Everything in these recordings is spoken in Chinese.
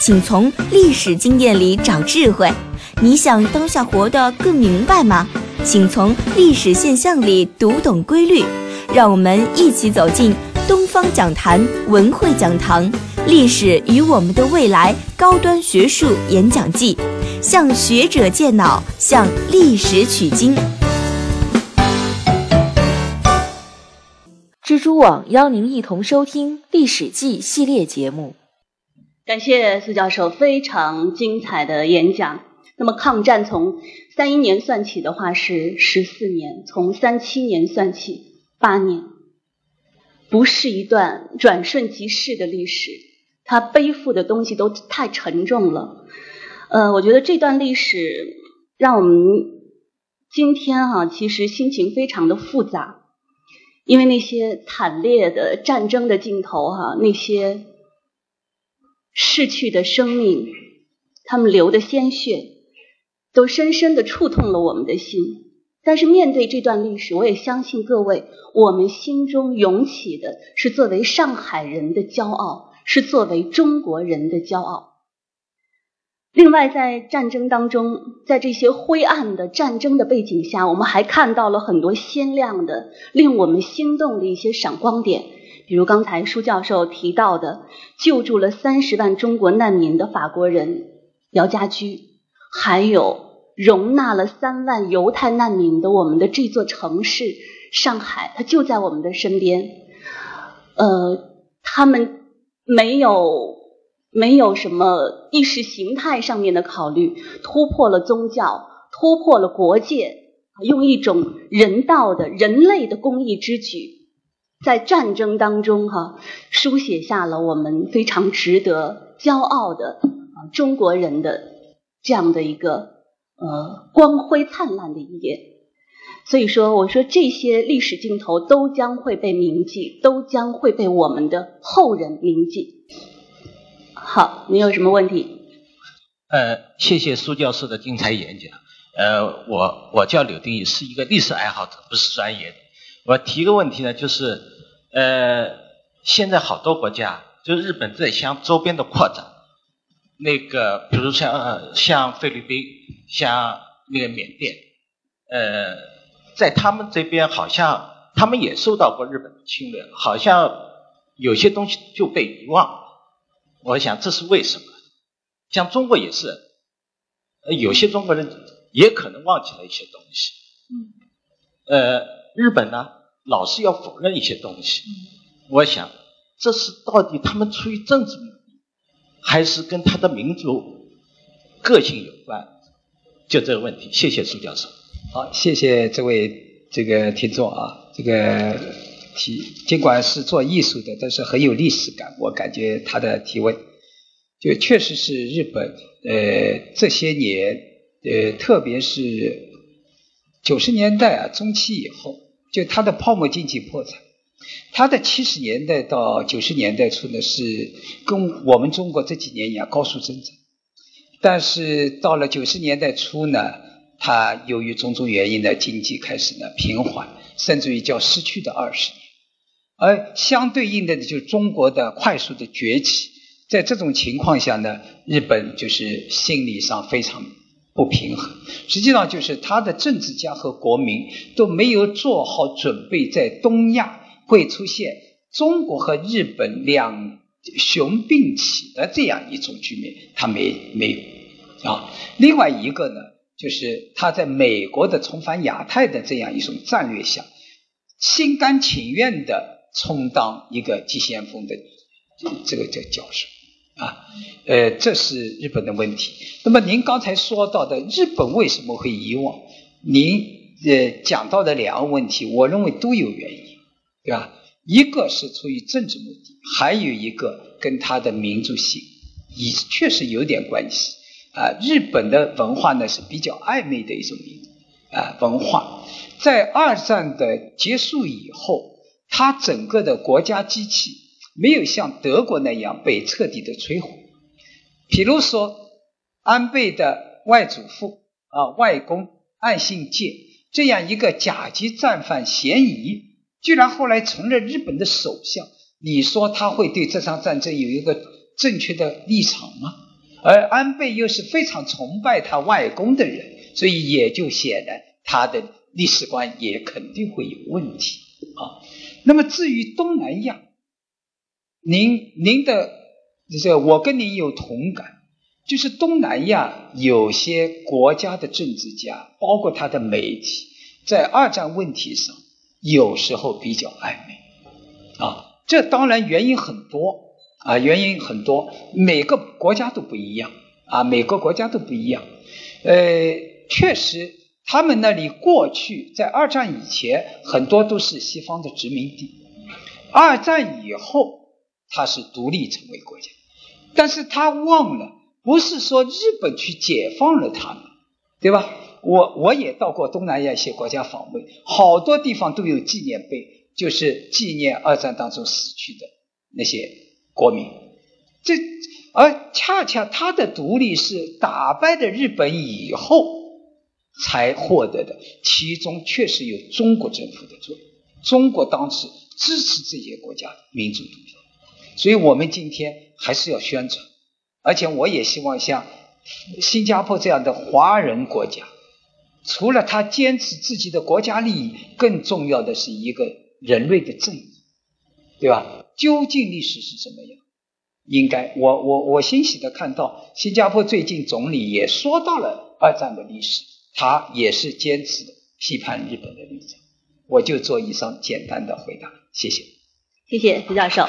请从历史经验里找智慧。你想当下活得更明白吗？请从历史现象里读懂规律。让我们一起走进东方讲坛文汇讲堂《历史与我们的未来》高端学术演讲季，向学者借脑，向历史取经。蜘蛛网邀您一同收听《历史记》系列节目。感谢苏教授非常精彩的演讲。那么，抗战从三一年算起的话是十四年，从三七年算起八年，不是一段转瞬即逝的历史。它背负的东西都太沉重了。呃，我觉得这段历史让我们今天哈，其实心情非常的复杂。因为那些惨烈的战争的镜头，哈，那些逝去的生命，他们流的鲜血，都深深的触痛了我们的心。但是面对这段历史，我也相信各位，我们心中涌起的是作为上海人的骄傲，是作为中国人的骄傲。另外，在战争当中，在这些灰暗的战争的背景下，我们还看到了很多鲜亮的、令我们心动的一些闪光点。比如刚才舒教授提到的，救助了三十万中国难民的法国人姚家驹，还有容纳了三万犹太难民的我们的这座城市上海，它就在我们的身边。呃，他们没有。没有什么意识形态上面的考虑，突破了宗教，突破了国界，用一种人道的人类的公益之举，在战争当中哈，书写下了我们非常值得骄傲的啊中国人的这样的一个呃光辉灿烂的一页。所以说，我说这些历史镜头都将会被铭记，都将会被我们的后人铭记。好，你有什么问题？呃，谢谢苏教授的精彩演讲。呃，我我叫柳定义，是一个历史爱好者，不是专业的。我提个问题呢，就是呃，现在好多国家，就日本在向周边的扩展，那个比如像像菲律宾，像那个缅甸，呃，在他们这边好像他们也受到过日本的侵略，好像有些东西就被遗忘了。我想这是为什么？像中国也是，有些中国人也可能忘记了一些东西。嗯。呃，日本呢，老是要否认一些东西。我想，这是到底他们出于政治目的，还是跟他的民族个性有关？就这个问题。谢谢苏教授。好，谢谢这位这个听众啊，这个。提尽管是做艺术的，但是很有历史感。我感觉他的提问，就确实是日本呃这些年呃特别是九十年代啊中期以后，就它的泡沫经济破产。它的七十年代到九十年代初呢是跟我们中国这几年一样高速增长，但是到了九十年代初呢，它由于种种原因呢经济开始呢平缓，甚至于叫失去的二十年。而相对应的呢，就是中国的快速的崛起，在这种情况下呢，日本就是心理上非常不平衡。实际上，就是他的政治家和国民都没有做好准备，在东亚会出现中国和日本两雄并起的这样一种局面，他没没有啊。另外一个呢，就是他在美国的重返亚太的这样一种战略下，心甘情愿的。充当一个急先锋的这个这个角色啊，呃，这是日本的问题。那么您刚才说到的日本为什么会遗忘？您呃讲到的两个问题，我认为都有原因，对吧？一个是出于政治目的，还有一个跟他的民族性也确实有点关系啊。日本的文化呢是比较暧昧的一种啊文化，在二战的结束以后，它整个的国家机器没有像德国那样被彻底的摧毁。比如说，安倍的外祖父啊外公岸信介这样一个甲级战犯嫌疑，居然后来成了日本的首相。你说他会对这场战争有一个正确的立场吗？而安倍又是非常崇拜他外公的人，所以也就显然他的历史观也肯定会有问题啊。那么至于东南亚，您您的这我跟您有同感，就是东南亚有些国家的政治家，包括他的媒体，在二战问题上有时候比较暧昧啊。这当然原因很多啊，原因很多，每个国家都不一样啊，每个国家都不一样。呃，确实，他们那里过去在二战以前很多都是西方的殖民地，二战以后它是独立成为国家，但是他忘了，不是说日本去解放了他们，对吧？我我也到过东南亚一些国家访问，好多地方都有纪念碑。就是纪念二战当中死去的那些国民，这而恰恰他的独立是打败了日本以后才获得的，其中确实有中国政府的作用。中国当时支持这些国家民主独立，所以我们今天还是要宣传，而且我也希望像新加坡这样的华人国家，除了他坚持自己的国家利益，更重要的是一个。人类的正义，对吧？究竟历史是什么样？应该我我我欣喜的看到，新加坡最近总理也说到了二战的历史，他也是坚持批判日本的立场。我就做以上简单的回答，谢谢。谢谢徐教授。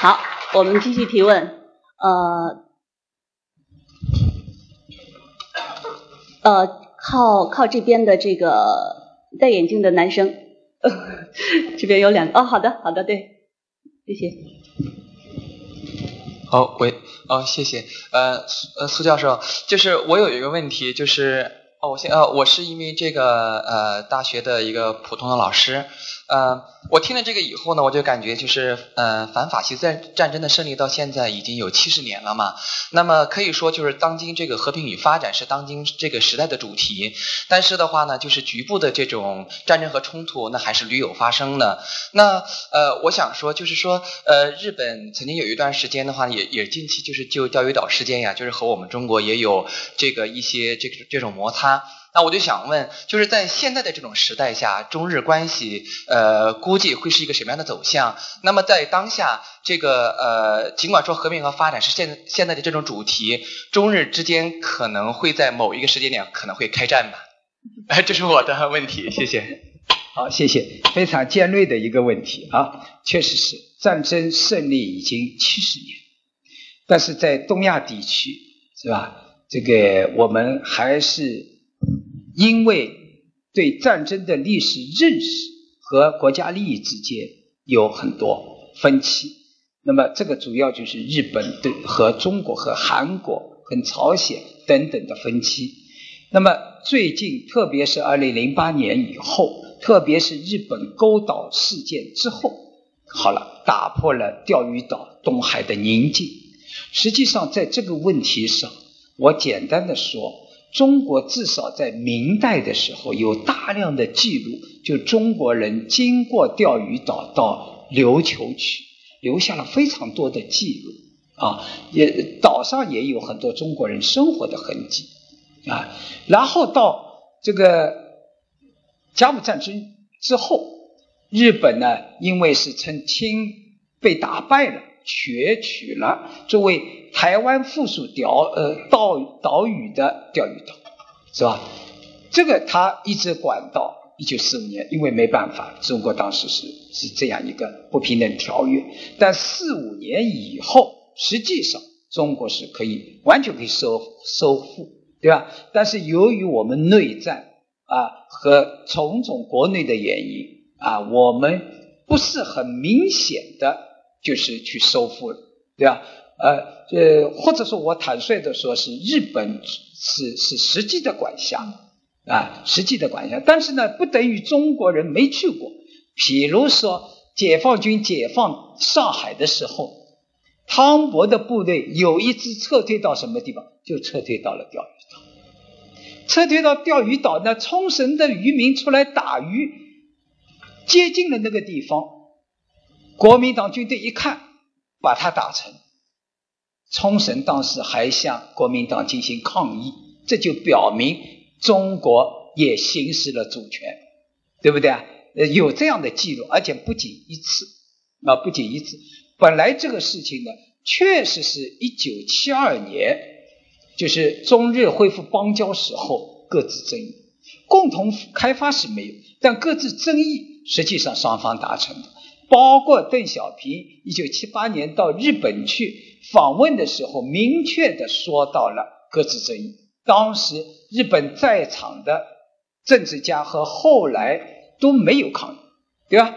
好，我们继续提问。呃呃，靠靠这边的这个戴眼镜的男生。这边有两个哦，好的，好的，对，谢谢。好，喂，哦，谢谢，呃，呃，苏教授，就是我有一个问题，就是哦，我先，呃，我是一名这个呃大学的一个普通的老师。嗯，我听了这个以后呢，我就感觉就是，呃，反法西斯战争的胜利到现在已经有七十年了嘛。那么可以说，就是当今这个和平与发展是当今这个时代的主题。但是的话呢，就是局部的这种战争和冲突，那还是屡有发生的。那呃，我想说，就是说，呃，日本曾经有一段时间的话，也也近期就是就钓鱼岛事件呀，就是和我们中国也有这个一些这个这种摩擦。那我就想问，就是在现在的这种时代下，中日关系呃估计会是一个什么样的走向？那么在当下这个呃，尽管说和平和发展是现现在的这种主题，中日之间可能会在某一个时间点可能会开战吧？哎，这是我的问题，谢谢。好，谢谢，非常尖锐的一个问题啊，确实是战争胜利已经七十年，但是在东亚地区是吧？这个我们还是。因为对战争的历史认识和国家利益之间有很多分歧，那么这个主要就是日本对和中国和韩国和朝鲜等等的分歧。那么最近，特别是二零零八年以后，特别是日本勾岛事件之后，好了，打破了钓鱼岛东海的宁静。实际上，在这个问题上，我简单的说。中国至少在明代的时候有大量的记录，就中国人经过钓鱼岛到琉球去，留下了非常多的记录啊，也岛上也有很多中国人生活的痕迹啊。然后到这个甲午战争之后，日本呢，因为是曾清被打败了。攫取了作为台湾附属岛呃岛岛屿的钓鱼岛，是吧？这个他一直管到一九四五年，因为没办法，中国当时是是这样一个不平等条约。但四五年以后，实际上中国是可以完全可以收收复，对吧？但是由于我们内战啊和种种国内的原因啊，我们不是很明显的。就是去收复了，对吧？呃，这或者说我坦率的说，是日本是是实际的管辖啊，实际的管辖。但是呢，不等于中国人没去过。比如说，解放军解放上海的时候，汤博的部队有一支撤退到什么地方？就撤退到了钓鱼岛。撤退到钓鱼岛，那冲绳的渔民出来打鱼，接近了那个地方，国民党军队一看，把他打沉。冲绳当时还向国民党进行抗议，这就表明中国也行使了主权，对不对啊？呃，有这样的记录，而且不仅一次，啊，不仅一次。本来这个事情呢，确实是一九七二年，就是中日恢复邦交时候各自争议，共同开发是没有，但各自争议实际上双方达成的。包括邓小平一九七八年到日本去访问的时候，明确的说到了各自争议。当时日本在场的政治家和后来都没有抗议，对吧？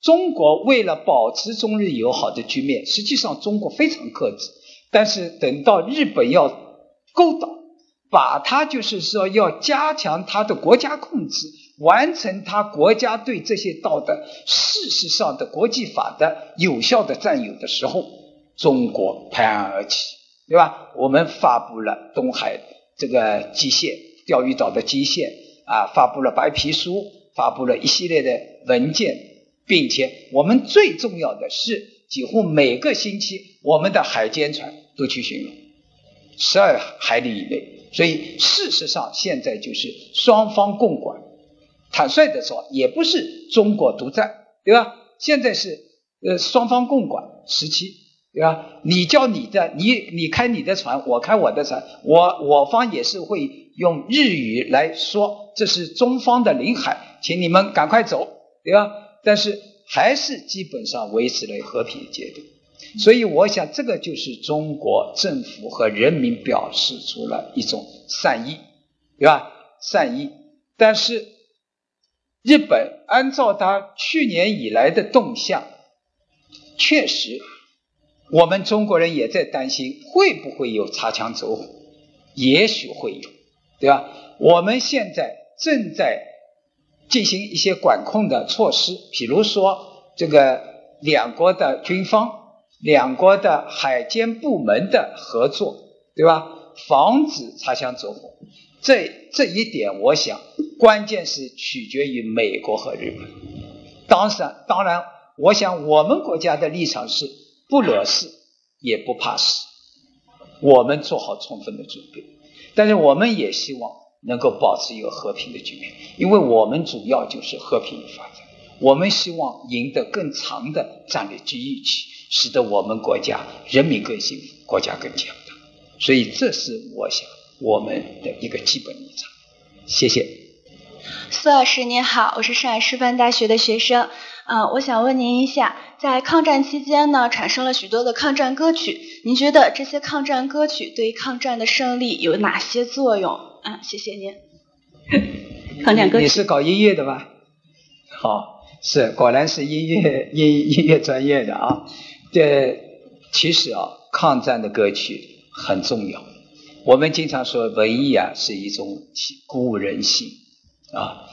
中国为了保持中日友好的局面，实际上中国非常克制。但是等到日本要勾倒，把他就是说要加强他的国家控制。完成他国家对这些道德事实上的国际法的有效的占有的时候，中国拍案而起，对吧？我们发布了东海这个基线，钓鱼岛的基线啊，发布了白皮书，发布了一系列的文件，并且我们最重要的是，几乎每个星期我们的海监船都去巡逻，十二海里以内。所以事实上现在就是双方共管。坦率的说，也不是中国独占，对吧？现在是呃双方共管时期，对吧？你叫你的，你你开你的船，我开我的船，我我方也是会用日语来说，这是中方的领海，请你们赶快走，对吧？但是还是基本上维持了和平的阶段，所以我想这个就是中国政府和人民表示出了一种善意，对吧？善意，但是。日本按照他去年以来的动向，确实，我们中国人也在担心会不会有擦枪走火，也许会有，对吧？我们现在正在进行一些管控的措施，比如说这个两国的军方、两国的海监部门的合作，对吧？防止擦枪走火。这这一点，我想关键是取决于美国和日本。当然，当然，我想我们国家的立场是不惹事也不怕事，我们做好充分的准备。但是，我们也希望能够保持一个和平的局面，因为我们主要就是和平的发展。我们希望赢得更长的战略机遇期，使得我们国家人民更幸福，国家更强大。所以，这是我想。我们的一个基本立场，谢谢。苏老师您好，我是上海师范大学的学生。嗯，我想问您一下，在抗战期间呢，产生了许多的抗战歌曲，您觉得这些抗战歌曲对抗战的胜利有哪些作用？嗯，谢谢您。抗战歌曲，你是搞音乐的吧？好，是，果然是音乐音 音乐专业的啊。这其实啊，抗战的歌曲很重要。我们经常说文艺啊是一种鼓舞人心啊，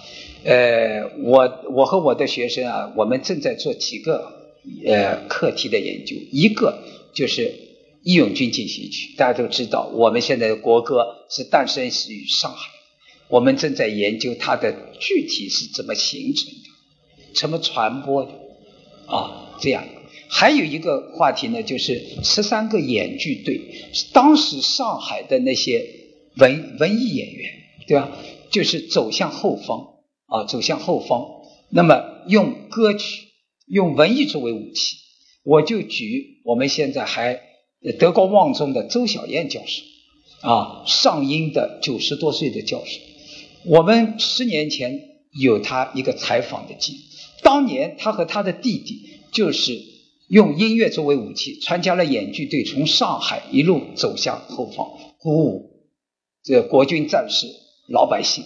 呃，我我和我的学生啊，我们正在做几个呃课题的研究，一个就是《义勇军进行曲》，大家都知道，我们现在的国歌是诞生于上海，我们正在研究它的具体是怎么形成的，怎么传播的啊，这样。还有一个话题呢，就是十三个演剧队，当时上海的那些文文艺演员，对吧？就是走向后方啊，走向后方。那么用歌曲、用文艺作为武器。我就举我们现在还德高望重的周小燕教授啊，上音的九十多岁的教授。我们十年前有他一个采访的记录，当年他和他的弟弟就是。用音乐作为武器，参加了演剧队，从上海一路走向后方，鼓舞这国军战士、老百姓。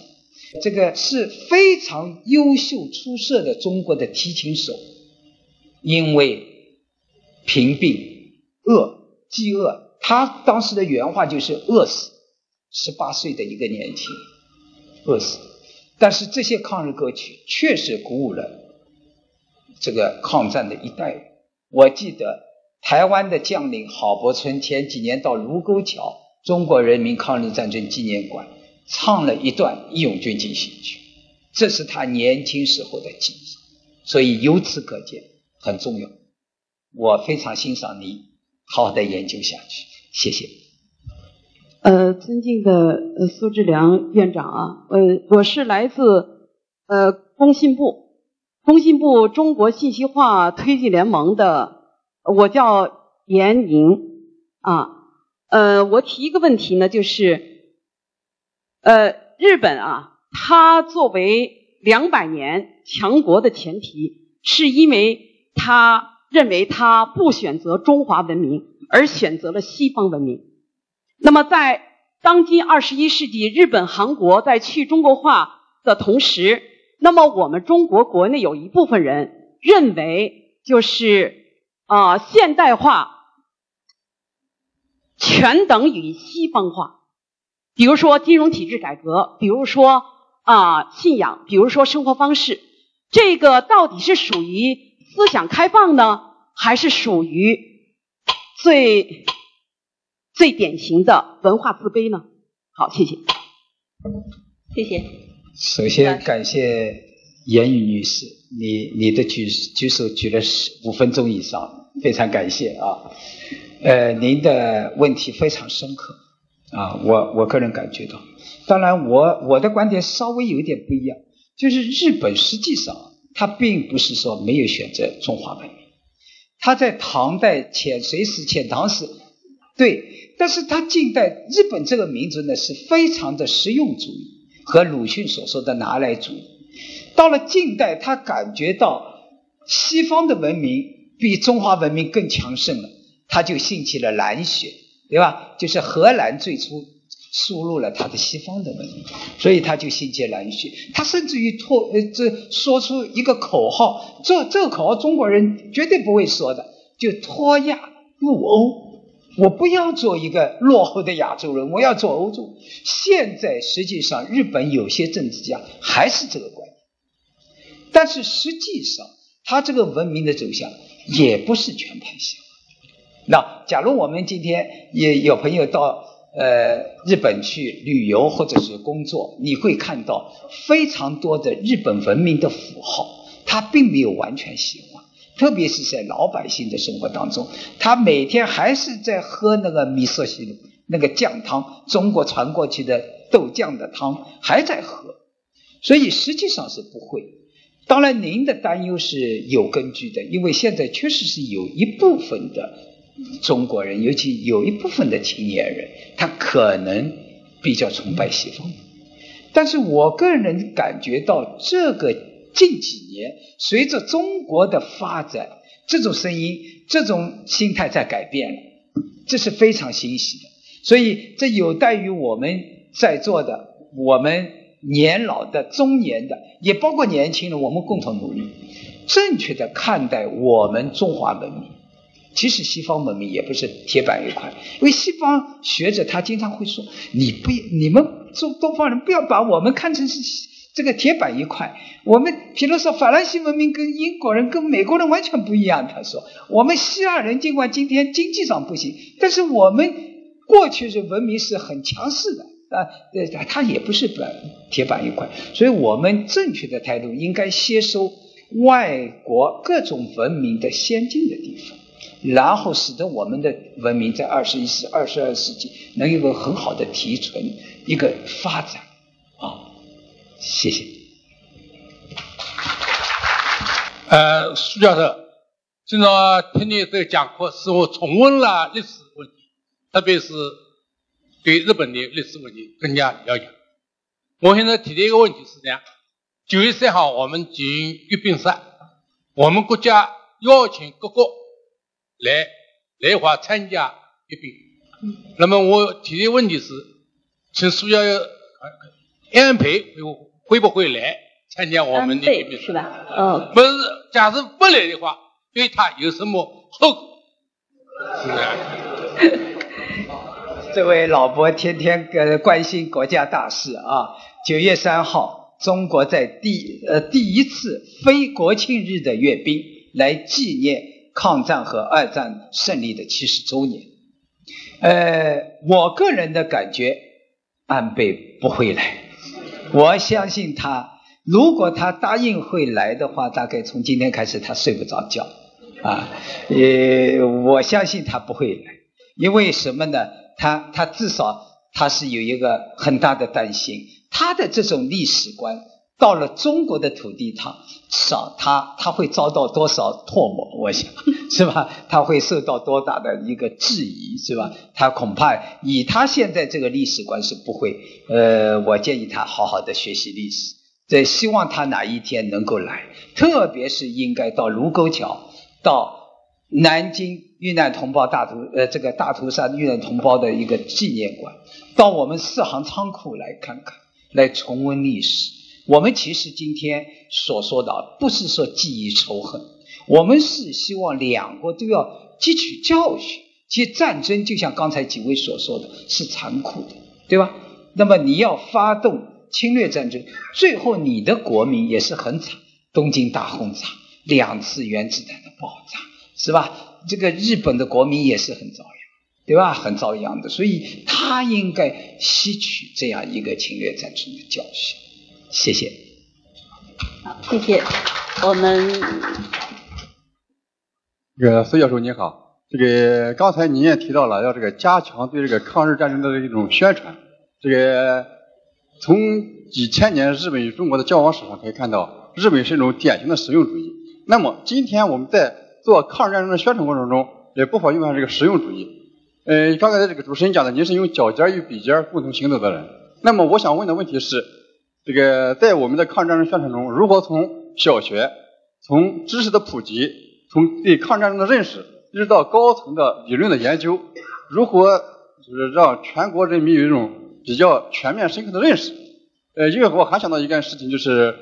这个是非常优秀出色的中国的提琴手，因为贫病饿，饥饿。他当时的原话就是饿死，十八岁的一个年轻饿死。但是这些抗日歌曲确实鼓舞了这个抗战的一代人。我记得台湾的将领郝柏村前几年到卢沟桥中国人民抗日战争纪念馆唱了一段《义勇军进行曲》，这是他年轻时候的记忆。所以由此可见，很重要。我非常欣赏你，好好的研究下去。谢谢。呃，尊敬的呃苏志良院长啊，呃，我是来自呃工信部，工信部中国信息化推进联盟的，我叫严宁啊。呃，我提一个问题呢，就是呃，日本啊，它作为两百年强国的前提，是因为他认为他不选择中华文明，而选择了西方文明。那么，在当今二十一世纪，日本、韩国在去中国化的同时，那么我们中国国内有一部分人认为，就是啊，现代化全等于西方化。比如说金融体制改革，比如说啊信仰，比如说生活方式，这个到底是属于思想开放呢，还是属于最？最典型的文化自卑呢？好，谢谢。谢谢。首先感谢严宇女士，你你的举举手举了十五分钟以上，非常感谢啊。呃，您的问题非常深刻啊，我我个人感觉到。当然，我我的观点稍微有点不一样，就是日本实际上它并不是说没有选择中华文明，它在唐代遣隋时、遣唐时。对，但是他近代日本这个民族呢是非常的实用主义和鲁迅所说的拿来主义。到了近代，他感觉到西方的文明比中华文明更强盛了，他就兴起了蓝学，对吧？就是荷兰最初输入了他的西方的文明，所以他就兴起蓝学。他甚至于脱呃这说出一个口号，这这个口号中国人绝对不会说的，就脱亚入欧。我不要做一个落后的亚洲人，我要做欧洲。现在实际上，日本有些政治家还是这个观点，但是实际上，他这个文明的走向也不是全盘西化。那假如我们今天也有朋友到呃日本去旅游或者是工作，你会看到非常多的日本文明的符号，它并没有完全西化。特别是在老百姓的生活当中，他每天还是在喝那个米色西的那个酱汤，中国传过去的豆酱的汤还在喝，所以实际上是不会。当然，您的担忧是有根据的，因为现在确实是有一部分的中国人，尤其有一部分的青年人，他可能比较崇拜西方。但是我个人感觉到这个。近几年，随着中国的发展，这种声音、这种心态在改变了，这是非常欣喜的。所以，这有待于我们在座的、我们年老的、中年的，也包括年轻人，我们共同努力，正确的看待我们中华文明。其实，西方文明也不是铁板一块，因为西方学者他经常会说：“你不，你们中东方人不要把我们看成是。”这个铁板一块，我们比如说法兰西文明跟英国人跟美国人完全不一样。他说，我们希腊人尽管今天经济上不行，但是我们过去是文明是很强势的啊。呃，他也不是板铁板一块，所以我们正确的态度应该吸收外国各种文明的先进的地方，然后使得我们的文明在二十一世、二十二世纪能有个很好的提纯一个发展。啊谢谢。呃，苏教授，经常听你这个讲课，使我重温了历史问题，特别是对日本的历史问题更加了解。我现在提的一个问题是这样：九月三号我们举行阅兵式，我们国家邀请各国来来华参加阅兵。那么我提的问题是，请苏教授安排会会不会来参加我们的阅兵是吧？嗯，不是，假设不来的话，对他有什么后果？这位老伯天天呃关心国家大事啊。九月三号，中国在第呃第一次非国庆日的阅兵，来纪念抗战和二战胜利的七十周年。呃，我个人的感觉，安倍不会来。我相信他，如果他答应会来的话，大概从今天开始他睡不着觉啊。呃，我相信他不会来，因为什么呢？他他至少他是有一个很大的担心，他的这种历史观到了中国的土地上，少他他会遭到多少唾沫？我想是吧？他会受到多大的一个质疑是吧？他恐怕以他现在这个历史观是不会。呃，我建议他好好的学习历史，这希望他哪一天能够来，特别是应该到卢沟桥到。南京遇难同胞大屠呃这个大屠杀遇难同胞的一个纪念馆，到我们四行仓库来看看，来重温历史。我们其实今天所说的不是说记忆仇恨，我们是希望两国都要汲取教训。其实战争就像刚才几位所说的，是残酷的，对吧？那么你要发动侵略战争，最后你的国民也是很惨，东京大轰炸，两次原子弹的爆炸。是吧？这个日本的国民也是很遭殃，对吧？很遭殃的，所以他应该吸取这样一个侵略战争的教训。谢谢。好，谢谢。我们这个苏教授您好，这个刚才您也提到了要这个加强对这个抗日战争的一种宣传。这个从几千年日本与中国的交往史上可以看到，日本是一种典型的实用主义。那么今天我们在做抗日战争的宣传过程中，也不妨用上这个实用主义。呃，刚才这个主持人讲的，您是用脚尖与笔尖共同行走的人。那么我想问的问题是，这个在我们的抗日战争宣传中，如何从小学，从知识的普及，从对抗战争的认识，一直到高层的理论的研究，如何就是让全国人民有一种比较全面深刻的认识？呃，因为我还想到一件事情，就是。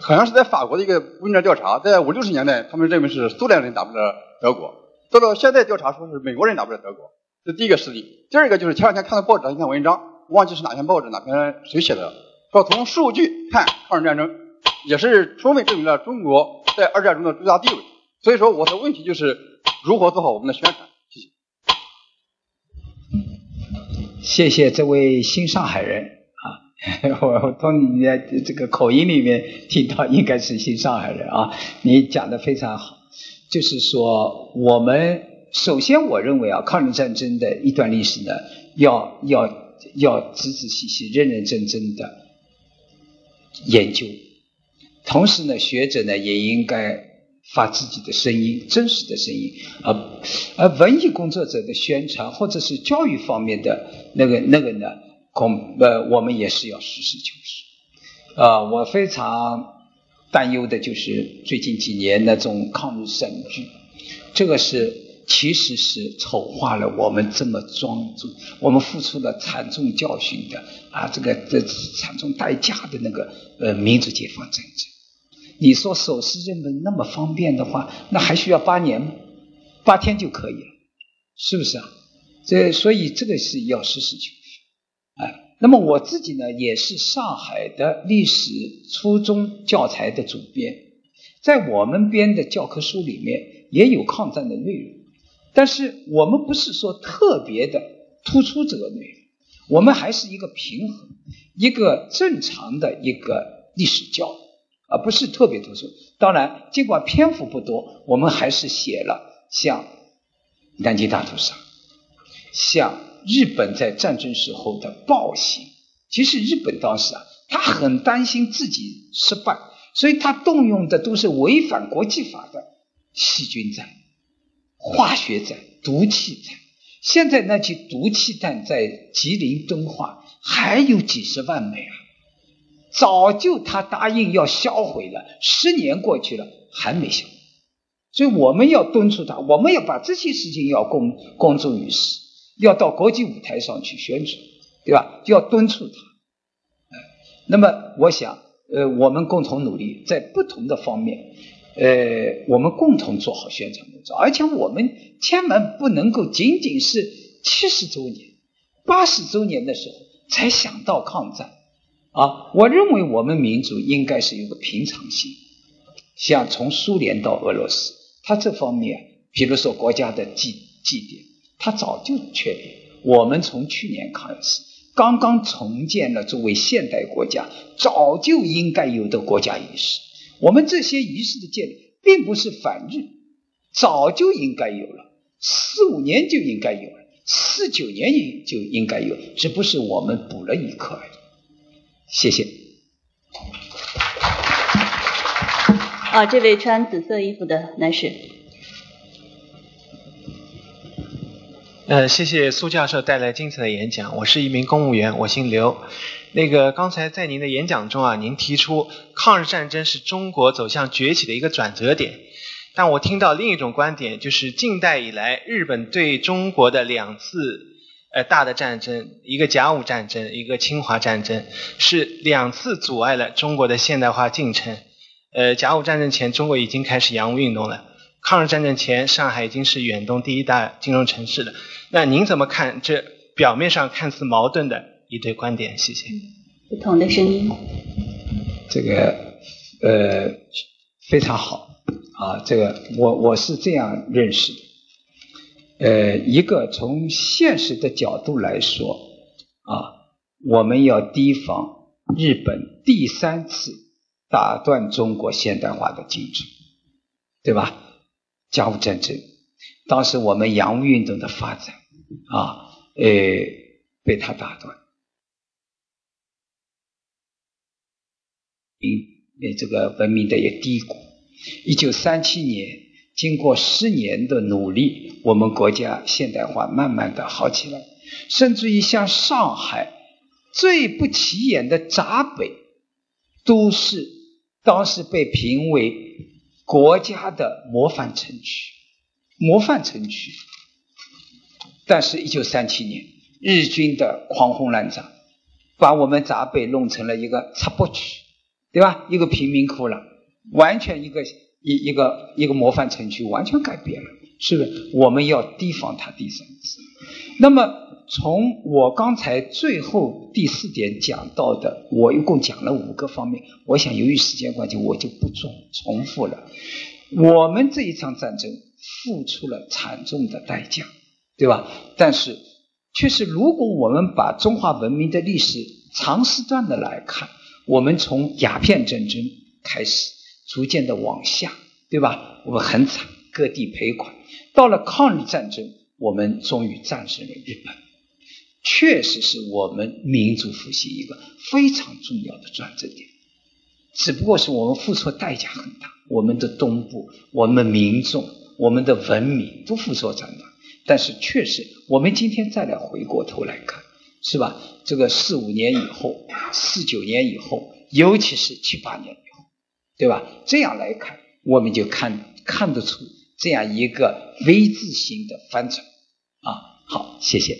好像是在法国的一个问卷调查，在五六十年代，他们认为是苏联人打不了德国，到了现在调查说是美国人打不了德国，这第一个事例。第二个就是前两天看到报纸上一篇文章，忘记是哪篇报纸哪篇谁写的，说从数据看抗日战争也是充分证明了中国在二战中的最大地位。所以说我的问题就是如何做好我们的宣传？谢谢。谢谢这位新上海人啊。我从你的这个口音里面听到，应该是新上海人啊。你讲的非常好，就是说，我们首先我认为啊，抗日战争的一段历史呢，要要要仔仔细细、认认真真的研究。同时呢，学者呢也应该发自己的声音，真实的声音。而而文艺工作者的宣传，或者是教育方面的那个那个呢？恐呃，我们也是要实事求是。啊，我非常担忧的就是最近几年那种抗日神剧，这个是其实是丑化了我们这么庄重，我们付出了惨重教训的啊，这个这惨重代价的那个呃民族解放战争。你说手撕认本那么方便的话，那还需要八年吗？八天就可以了，是不是啊？这所以这个是要实事求是。哎，那么我自己呢，也是上海的历史初中教材的主编，在我们编的教科书里面也有抗战的内容，但是我们不是说特别的突出这个内容，我们还是一个平衡，一个正常的一个历史教，而不是特别突出。当然，尽管篇幅不多，我们还是写了像南京大屠杀，像。日本在战争时候的暴行，其实日本当时啊，他很担心自己失败，所以他动用的都是违反国际法的细菌战、化学战、毒气战。现在那些毒气弹在吉林敦化还有几十万枚啊，早就他答应要销毁了，十年过去了还没销，所以我们要敦促他，我们要把这些事情要公公诸于世。要到国际舞台上去宣传，对吧？要敦促他。那么我想，呃，我们共同努力，在不同的方面，呃，我们共同做好宣传工作，而且我们千万不能够仅仅是七十周年、八十周年的时候才想到抗战啊！我认为我们民族应该是有个平常心，像从苏联到俄罗斯，它这方面，比如说国家的祭祭典，它早就确立。我们从去年开始，刚刚重建了作为现代国家早就应该有的国家意识。我们这些仪式的建立，并不是反日，早就应该有了，四五年就应该有了，四九年也就应该有，只不是我们补了一课而已。谢谢。啊，这位穿紫色衣服的男士。呃，谢谢苏教授带来精彩的演讲。我是一名公务员，我姓刘。那个刚才在您的演讲中啊，您提出抗日战争是中国走向崛起的一个转折点，但我听到另一种观点，就是近代以来日本对中国的两次呃大的战争，一个甲午战争，一个侵华战争，是两次阻碍了中国的现代化进程。呃，甲午战争前，中国已经开始洋务运动了；抗日战争前，上海已经是远东第一大金融城市了。那您怎么看这表面上看似矛盾的？一对观点，谢谢。不同的声音。这个呃非常好啊，这个我我是这样认识的。呃，一个从现实的角度来说啊，我们要提防日本第三次打断中国现代化的进程，对吧？甲午战争，当时我们洋务运动的发展啊，呃，被他打断。呃，这个文明的一个低谷。一九三七年，经过十年的努力，我们国家现代化慢慢的好起来，甚至于像上海最不起眼的闸北，都是当时被评为国家的模范城区，模范城区。但是，一九三七年，日军的狂轰滥炸，把我们闸北弄成了一个插播区。对吧？一个贫民窟了，完全一个一一个一个模范城区，完全改变了，是不是？我们要提防它第三次。那么，从我刚才最后第四点讲到的，我一共讲了五个方面。我想由于时间关系，我就不重重复了。我们这一场战争付出了惨重的代价，对吧？但是，确实，如果我们把中华文明的历史长时段的来看，我们从鸦片战争开始，逐渐的往下，对吧？我们很惨，各地赔款。到了抗日战争，我们终于战胜了日本，确实是我们民族复兴一个非常重要的转折点。只不过是我们付出代价很大，我们的东部，我们民众，我们的文明都付出惨大。但是确实，我们今天再来回过头来看。是吧？这个四五年以后，四九年以后，尤其是七八年以后，对吧？这样来看，我们就看看得出这样一个 V 字形的翻转啊。好，谢谢。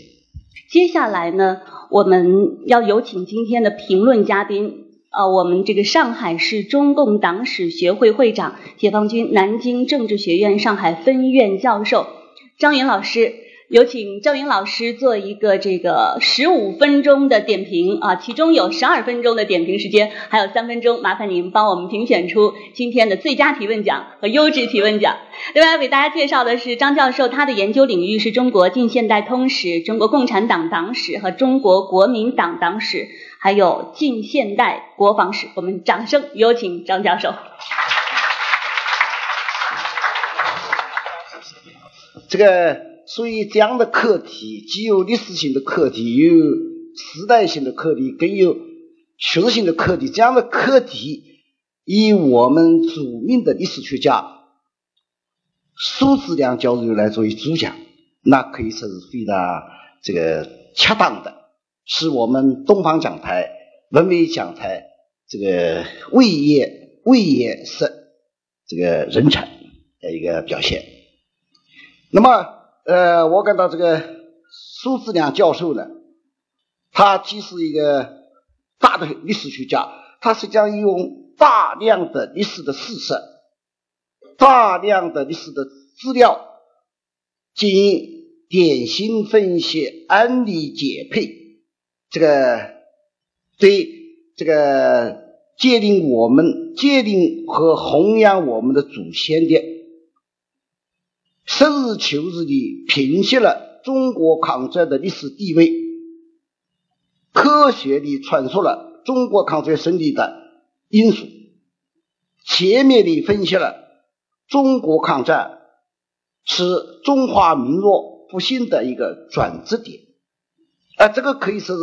接下来呢，我们要有请今天的评论嘉宾啊，我们这个上海市中共党史学会会长、解放军南京政治学院上海分院教授张云老师。有请赵云老师做一个这个十五分钟的点评啊，其中有十二分钟的点评时间，还有三分钟，麻烦您帮我们评选出今天的最佳提问奖和优质提问奖。另外，为大家介绍的是张教授，他的研究领域是中国近现代通史、中国共产党党史和中国国民党党史，还有近现代国防史。我们掌声有请张教授。这个。所以，这样的课题既有历史性的课题，有时代性的课题，更有学术性的课题。这样的课题，以我们著名的历史学家苏志良教授来作为主讲，那可以说是非常这个恰当的，是我们东方讲台、文明讲台这个位业位业是这个人才的一个表现。那么。呃，我感到这个苏志良教授呢，他既是一个大的历史学家，他实际上用大量的历史的事实大量的历史的资料，进行典型分析、案例解配，这个对这个界定我们、界定和弘扬我们的祖先的，事求是地评析了中国抗战的历史地位，科学地阐述了中国抗战胜利的因素，全面地分析了。中国抗战是中华民族复兴的一个转折点，啊，这个可以说是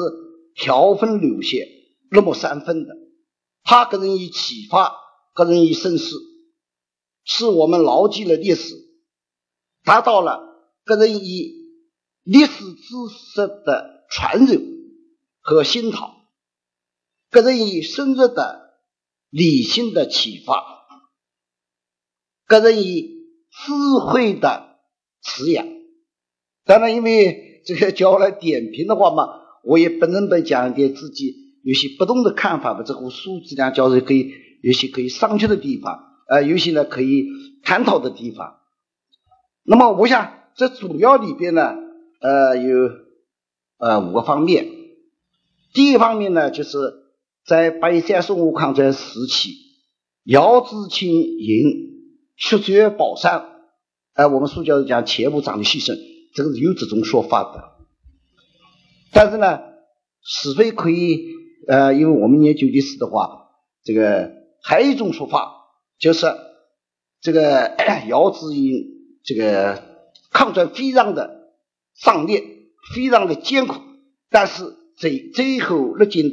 条分流线，入木三分的。它给人以启发，给人以深思，使我们牢记了历史，达到了个人以历史知识的传授和熏陶，个人以深入的理性的启发。个人以智慧的滋养，当然，因为这个叫来点评的话嘛，我也不能不讲一点自己有些不同的看法吧。这个苏志良教授可以有些可以商榷的地方，呃，有些呢可以探讨的地方。那么，我想这主要里边呢，呃，有呃五个方面。第一方面呢，就是在八一三十五抗战时期，姚志清营。血绝宝山，哎，我们苏教授讲前部长的牺牲，这个是有这种说法的。但是呢，是非可以，呃，因为我们研究历史的话，这个还有一种说法，就是这个 姚志英这个抗战非常的壮烈，非常的艰苦，但是最最后日军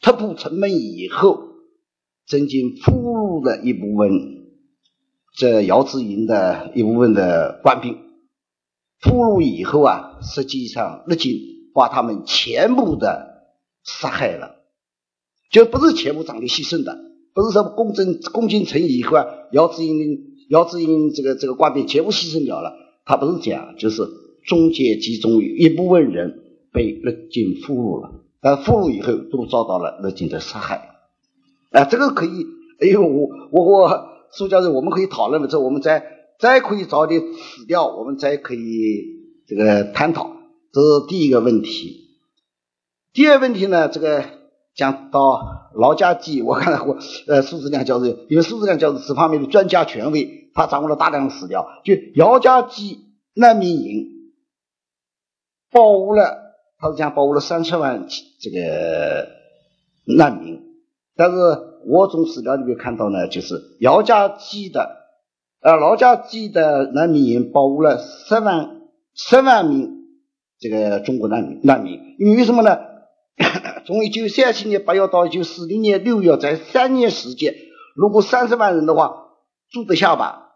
突破城门以后，曾经俘虏了一部分。这姚志营的一部分的官兵俘虏以后啊，实际上日军把他们全部的杀害了，就不是全部长的牺牲的，不是说攻进攻进城以后啊，姚志英姚志英这个这个官兵全部牺牲掉了，他不是这样，就是中间集中一部分人被日军俘虏了，但俘虏以后都遭到了日军的杀害，啊，这个可以，哎呦，我我我。苏教授，我们可以讨论了之后，我们再再可以找点史料，我们再可以这个探讨。这是第一个问题。第二问题呢，这个讲到劳家记，我看我呃苏志亮教授，因为苏志亮教授这方面的专家权威，他掌握了大量的史料。就姚家记难民营保护了，他是讲保护了三十万这个难民，但是。我从史料里面看到呢，就是姚家记的，呃，劳家记的难民营保护了十万十万名这个中国难民难民，因为什么呢？从一九三七年八月到一九四零年六月，在三年时间，如果三十万人的话，住得下吧？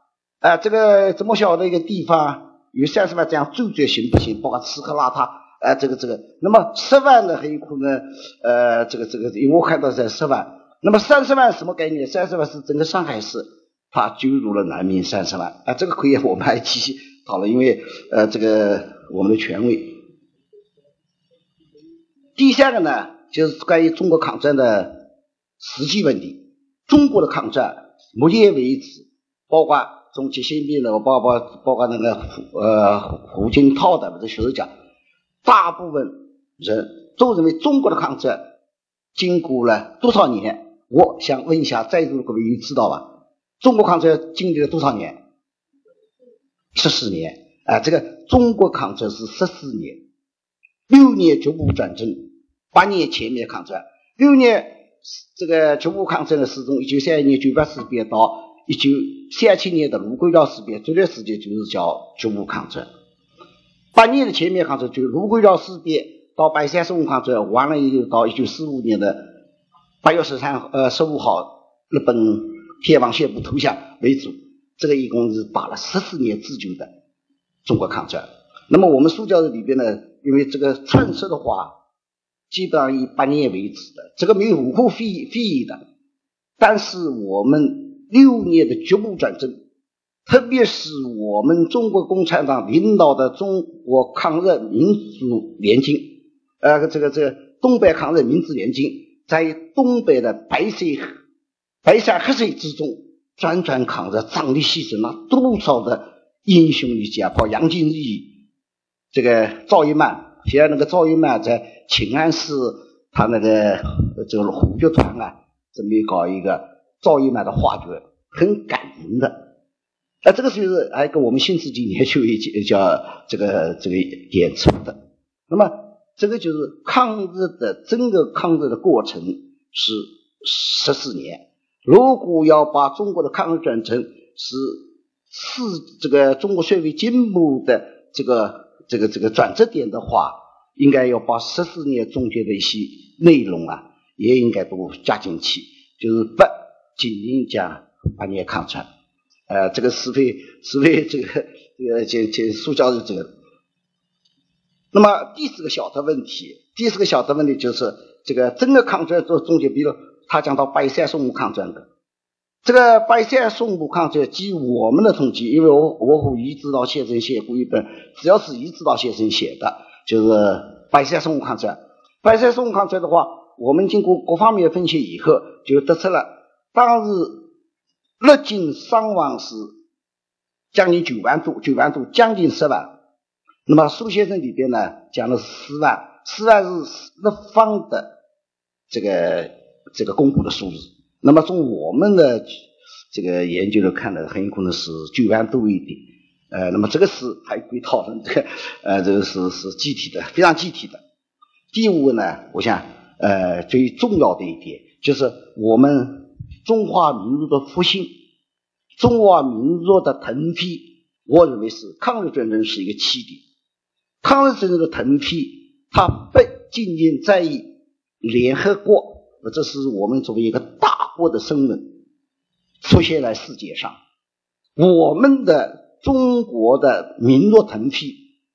啊，这个这么小的一个地方，有三十万这样住着行不行？包括吃喝拉撒，啊，这个这个，那么十万呢很有可能，呃，这个这个，因为我看到在十万。那么三十万什么概念？三十万是整个上海市，他救入了难民三十万啊，这个可以我们还继续讨论，因为呃，这个我们的权威。第三个呢，就是关于中国抗战的实际问题。中国的抗战，目前为止，包括从急性病的，包括包括那个胡呃胡锦涛的这学者讲，大部分人都认为中国的抗战经过了多少年？我想问一下，在座的各位你知道吧？中国抗战经历了多少年？十四年。啊，这个中国抗战是十四年，六年局部战争，八年全面抗战。六年这个局部抗战呢，是从一九三一年九八事变到一九三七年的卢沟桥事变，这段时间就是叫局部抗战。八年的全面抗战，就卢沟桥事变到八月三十五抗战，完了以后到一九四五年的。八月十三呃十五号，日本天王宣布投降为主，这个一共是打了十四年之久的中国抗战。那么我们苏教授里边呢，因为这个串说的话，基本上以八年为止的，这个没有无可非非议的。但是我们六年的局部战争，特别是我们中国共产党领导的中国抗日民族联军，呃，这个这个东北抗日民族联军。在东北的白水、白山黑水之中，辗转抗日、壮烈牺牲了多少的英雄的家，包括杨金玉、这个赵一曼。现在那个赵一曼在庆安市，他那个这个虎剧团啊，准备搞一个赵一曼的话剧，很感人的。那这个就是还跟我们新世纪年就一起 叫这个这个演出的。那么这个就是抗日的整个抗日的过程是十四年。如果要把中国的抗日战争是是这个中国社会进步的这个这个这个转折点的话，应该要把十四年中间的一些内容啊，也应该都加进去，就是不仅仅讲八年抗战。呃，这个是非是非这个这个这这塑胶的这个。那么第四个小的问题，第四个小的问题就是这个整个抗战做中间，比如他讲到白山淞沪抗战的，这个白山淞沪抗战，据我们的统计，因为我我和余指导先生写过一本，只要是余指导先生写的，就是白山淞沪抗战。白山淞沪抗战的话，我们经过各方面分析以后，就得出了当日。日军伤亡是将近九万多，九万多，将近十万。那么苏先生里边呢讲的是四万，四万是日方的这个这个公布的数字。那么从我们的这个研究来看呢，很有可能是九万多一点。呃，那么这个是还归讨论，这个呃这个是是具体的，非常具体的。第五个呢，我想呃最重要的一点就是我们。中华民族的复兴，中华民族的腾飞，我认为是抗日战争是一个起点。抗日战争的腾飞，它不仅仅在于联合国，这是我们作为一个大国的身份出现在世界上。我们的中国的民族腾飞，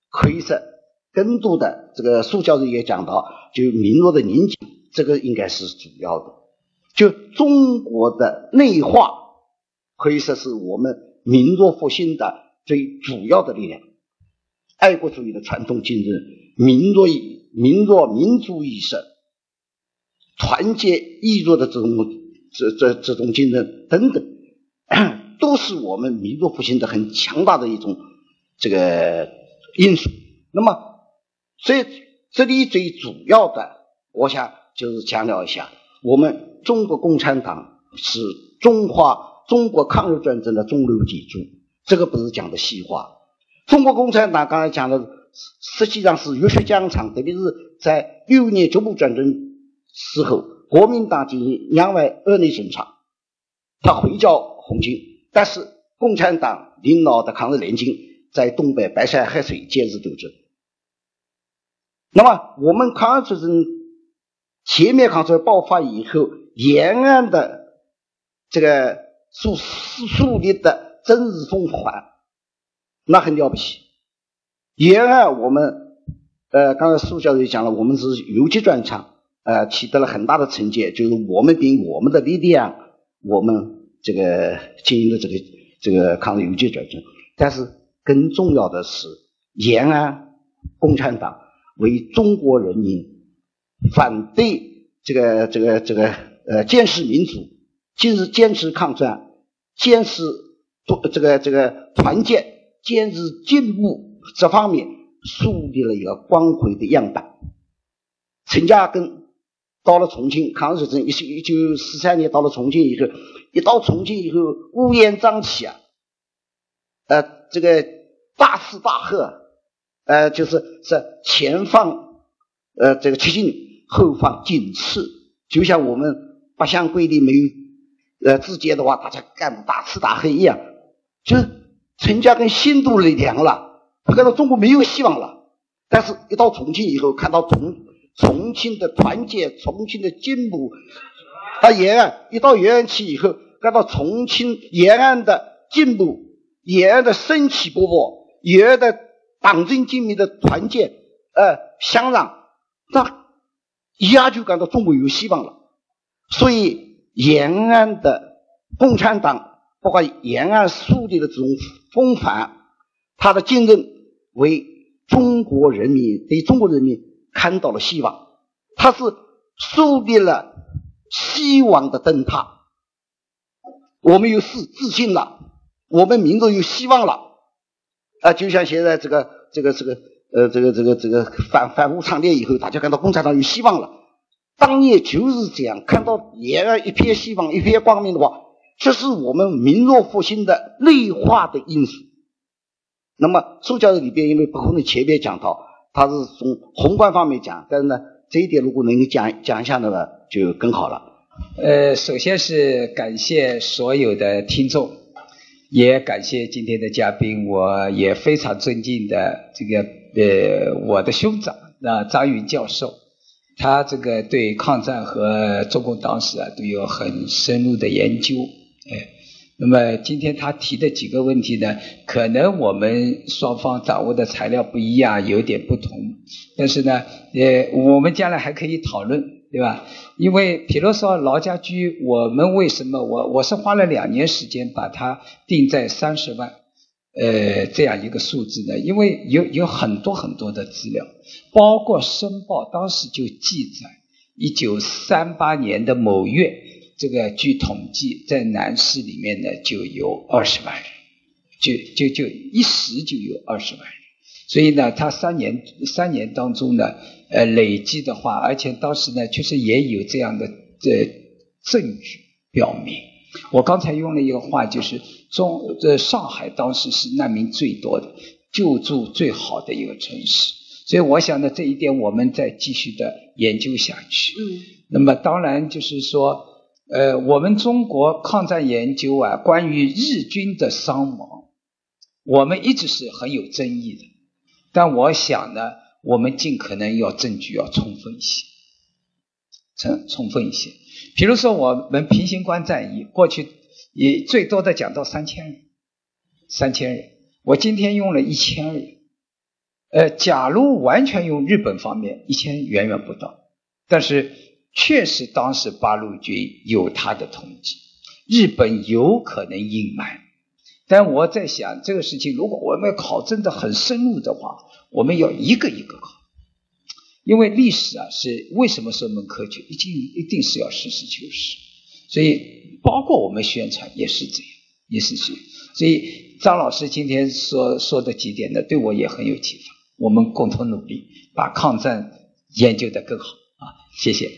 可以说更多的这个苏教授也讲到，就民族的凝结，这个应该是主要的。就中国的内化，可以说是我们民族复兴的最主要的力量。爱国主义的传统精神、民族意、民族民族意识、团结一族的这种这这这种精神等等，都是我们民族复兴的很强大的一种这个因素。那么，这这里最主要的，我想就是强调一下我们。中国共产党是中华中国抗日战争的中流砥柱，这个不是讲的戏话。中国共产党刚才讲的，实际上是浴血疆场，特别是在六年九部战争时候，国民党进行两外二内政策，他回剿红军，但是共产党领导的抗日联军在东北白山黑水坚持斗争。那么我们抗日战争全面抗战爆发以后。延安的这个树树立的政治风范，那很了不起。延安我们呃，刚才苏教授也讲了，我们是游击战场，呃，取得了很大的成绩，就是我们凭我们的力量，我们这个经营的这个这个抗日游击战争。但是更重要的是，延安共产党为中国人民反对这个这个这个。呃，坚持民主，坚持坚持抗战，坚持多这个这个团结，坚持进步这方面树立了一个光辉的样板。陈嘉庚到了重庆，抗日战争一九一九四三年到了重庆以后，一到重庆以后乌烟瘴气啊，呃，这个大吃大喝，呃，就是是前放呃这个七进，后放警示，就像我们。八项规定没有呃自检的话，大家干大吃大喝一样，就是陈家跟心都凉了，他感到中国没有希望了。但是，一到重庆以后，看到重重庆的团结，重庆的进步，到延安一到延安去以后，看到重庆延安的进步，延安的生气勃勃，延安的党政军民的团结，呃，相让，那一下就感到中国有希望了。所以，延安的共产党，包括延安树立的这种风范，他的精神为中国人民对中国人民看到了希望，他是树立了希望的灯塔。我们有自自信了，我们民族有希望了。啊，就像现在这个这个这个呃这个这个这个反反无常列以后，大家看到共产党有希望了。当年就是这样，看到延安一片希望、一片光明的话，这是我们民族复兴的内化的因素。那么苏教授里边，因为不可能前面讲到，他是从宏观方面讲，但是呢，这一点如果能讲讲一下的话，就更好了。呃，首先是感谢所有的听众，也感谢今天的嘉宾，我也非常尊敬的这个呃我的兄长啊张云教授，他这个对抗战和中共党史啊都有很深入的研究，哎，那么今天他提的几个问题呢，可能我们双方掌握的材料不一样，有点不同，但是呢，呃，我们将来还可以讨论。对吧？因为比如说劳家居，我们为什么我我是花了两年时间把它定在三十万，呃，这样一个数字呢？因为有有很多很多的资料，包括申报当时就记载，一九三八年的某月，这个据统计在南市里面呢就有二十万人，就就就一时就有二十万人，所以呢，他三年三年当中呢。呃，累计的话，而且当时呢，确实也有这样的这证据表明。我刚才用了一个话，就是中这上海当时是难民最多的、救助最好的一个城市。所以我想呢，这一点我们再继续的研究下去。嗯。那么当然就是说，呃，我们中国抗战研究啊，关于日军的伤亡，我们一直是很有争议的。但我想呢。我们尽可能要证据要充分一些，充充分一些。比如说，我们平型关战役过去也最多的讲到三千人，三千人。我今天用了一千人。呃，假如完全用日本方面，一千远远不到。但是确实当时八路军有他的统计，日本有可能隐瞒。但我在想，这个事情如果我们要考证的很深入的话，我们要一个一个考，因为历史啊是为什么是门科学，一定一定是要实事求是，所以包括我们宣传也是这样，也是这样。所以张老师今天说说的几点呢，对我也很有启发。我们共同努力，把抗战研究得更好啊！谢谢。